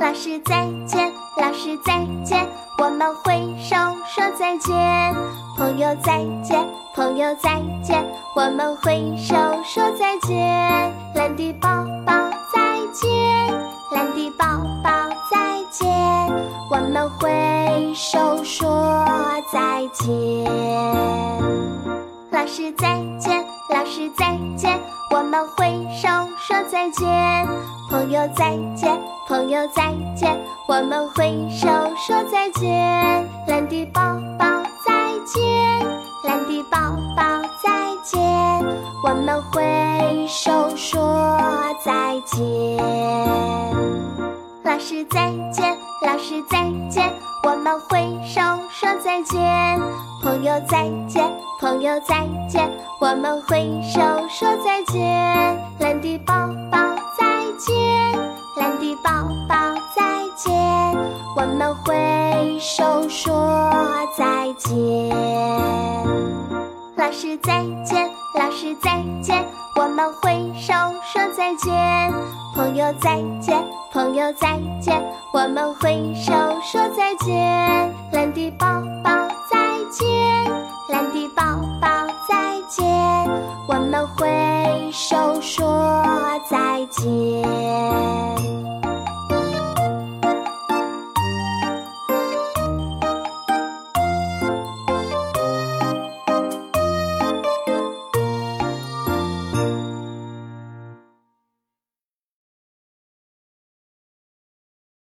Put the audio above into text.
老师再见，老师再见，我们挥手说再见。朋友再见，朋友再见，我们挥手说再见。蓝的宝宝再见，蓝的宝宝再见，我们挥手说再见。老师再见，老师再见，我们挥手说再见。朋友再见，朋友再见，我们挥手说再见。蓝的宝宝再见，蓝的宝宝再见，我们挥手说再见。老师再见，老师再见，我们挥手说再见。朋友再见，朋友再见，我们挥手说再见。蓝底宝宝再见，我们挥手说再见。老师再见，老师再见，我们挥手说再见。朋友再见，朋友再见，我们挥手说再见。蓝的宝宝再见，蓝的宝宝再见，我们挥手说再见。